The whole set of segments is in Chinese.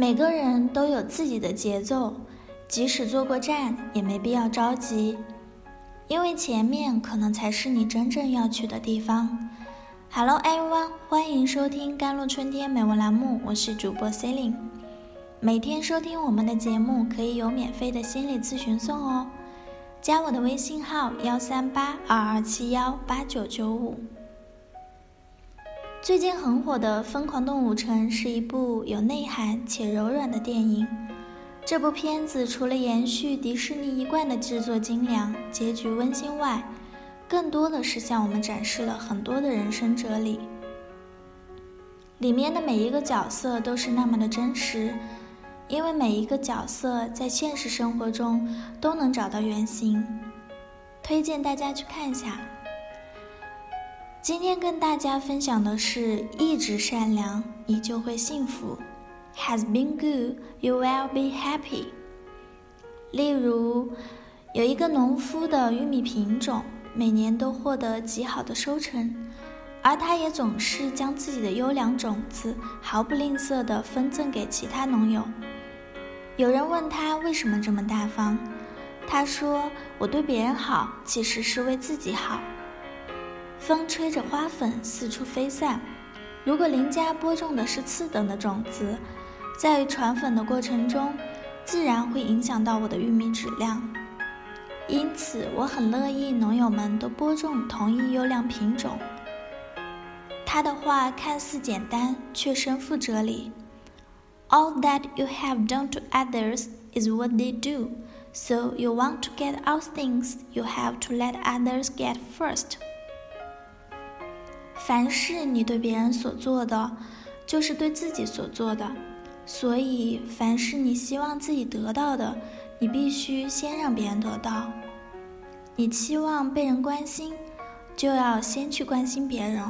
每个人都有自己的节奏，即使坐过站，也没必要着急，因为前面可能才是你真正要去的地方。Hello everyone，欢迎收听甘露春天美文栏目，我是主播 Celine。每天收听我们的节目，可以有免费的心理咨询送哦。加我的微信号幺三八二二七幺八九九五。最近很火的《疯狂动物城》是一部有内涵且柔软的电影。这部片子除了延续迪士尼一贯的制作精良、结局温馨外，更多的是向我们展示了很多的人生哲理。里面的每一个角色都是那么的真实，因为每一个角色在现实生活中都能找到原型。推荐大家去看一下。今天跟大家分享的是：一直善良，你就会幸福。Has been good, you will be happy。例如，有一个农夫的玉米品种每年都获得极好的收成，而他也总是将自己的优良种子毫不吝啬地分赠给其他农友。有人问他为什么这么大方，他说：“我对别人好，其实是为自己好。”风吹着花粉四处飞散。如果邻家播种的是次等的种子，在传粉的过程中，自然会影响到我的玉米质量。因此，我很乐意农友们都播种同一优良品种。他的话看似简单，却深负哲理。All that you have done to others is what they do. So you want to get out things, you have to let others get first. 凡是你对别人所做的，就是对自己所做的。所以，凡是你希望自己得到的，你必须先让别人得到。你期望被人关心，就要先去关心别人。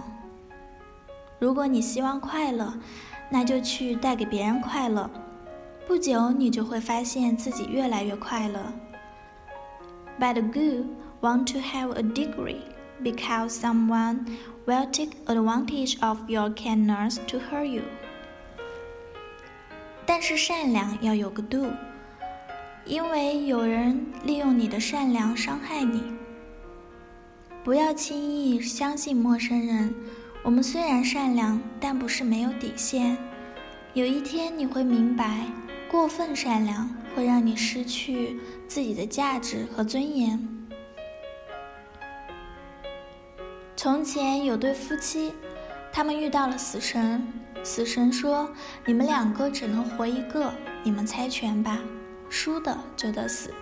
如果你希望快乐，那就去带给别人快乐。不久，你就会发现自己越来越快乐。But good want to have a degree because someone. will take advantage of your kindness to hurt you。但是善良要有个度，因为有人利用你的善良伤害你。不要轻易相信陌生人。我们虽然善良，但不是没有底线。有一天你会明白，过分善良会让你失去自己的价值和尊严。从前有对夫妻，他们遇到了死神。死神说：“你们两个只能活一个，你们猜拳吧，输的就得死。”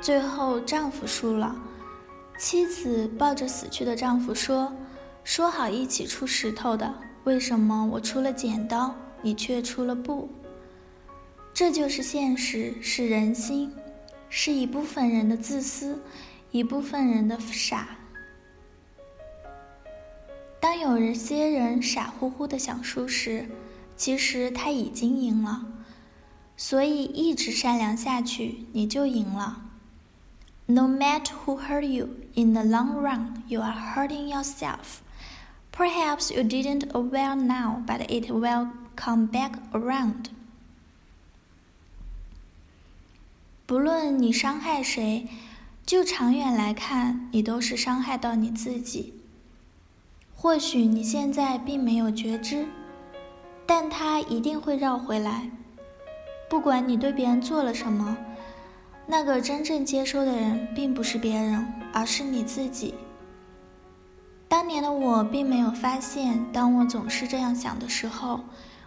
最后丈夫输了，妻子抱着死去的丈夫说：“说好一起出石头的，为什么我出了剪刀，你却出了布？”这就是现实，是人心，是一部分人的自私，一部分人的傻。当有些人傻乎乎的想输时，其实他已经赢了。所以一直善良下去，你就赢了。No matter who hurt you, in the long run, you are hurting yourself. Perhaps you didn't aware now, but it will come back around. 不论你伤害谁，就长远来看，你都是伤害到你自己。或许你现在并没有觉知，但它一定会绕回来。不管你对别人做了什么，那个真正接收的人并不是别人，而是你自己。当年的我并没有发现，当我总是这样想的时候，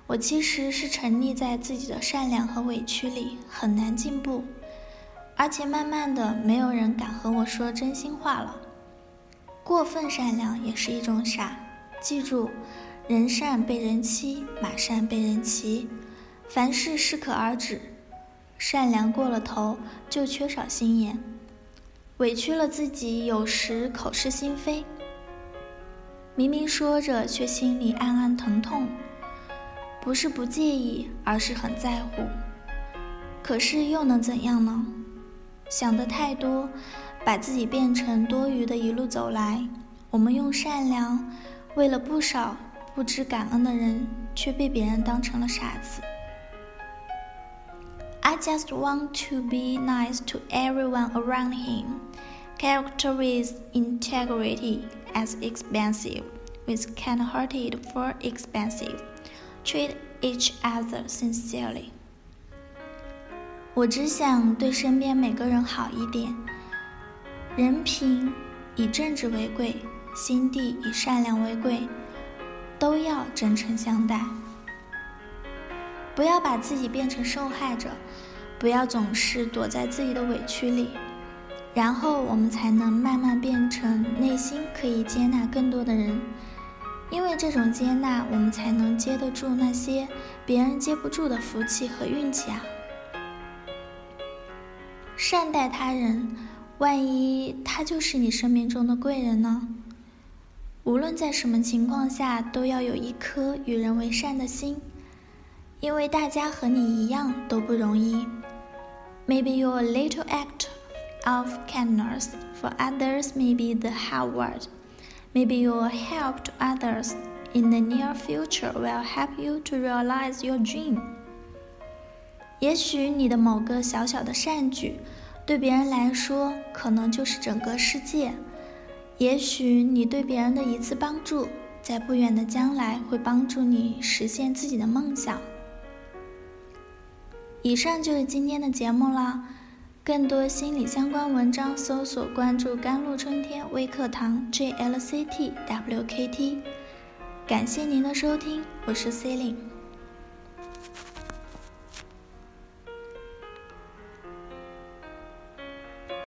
我其实是沉溺在自己的善良和委屈里，很难进步，而且慢慢的，没有人敢和我说真心话了。过分善良也是一种傻，记住，人善被人欺，马善被人骑，凡事适可而止。善良过了头就缺少心眼，委屈了自己，有时口是心非。明明说着，却心里暗暗疼痛，不是不介意，而是很在乎。可是又能怎样呢？想的太多。把自己变成多余的，一路走来，我们用善良，为了不少不知感恩的人，却被别人当成了傻子。I just want to be nice to everyone around him. Characterize integrity as expensive, with kind-hearted for expensive. Treat each other sincerely. 我只想对身边每个人好一点，人品以正直为贵，心地以善良为贵，都要真诚相待。不要把自己变成受害者，不要总是躲在自己的委屈里，然后我们才能慢慢变成内心可以接纳更多的人。因为这种接纳，我们才能接得住那些别人接不住的福气和运气啊！善待他人，万一他就是你生命中的贵人呢？无论在什么情况下，都要有一颗与人为善的心。因为大家和你一样都不容易。Maybe your little act of kindness for others may be the hard word. Maybe your help to others in the near future will help you to realize your dream. 也许你的某个小小的善举，对别人来说可能就是整个世界。也许你对别人的一次帮助，在不远的将来会帮助你实现自己的梦想。以上就是今天的节目了。更多心理相关文章，搜索关注“甘露春天微课堂 ”JLCT WKT。感谢您的收听，我是 C e l i n e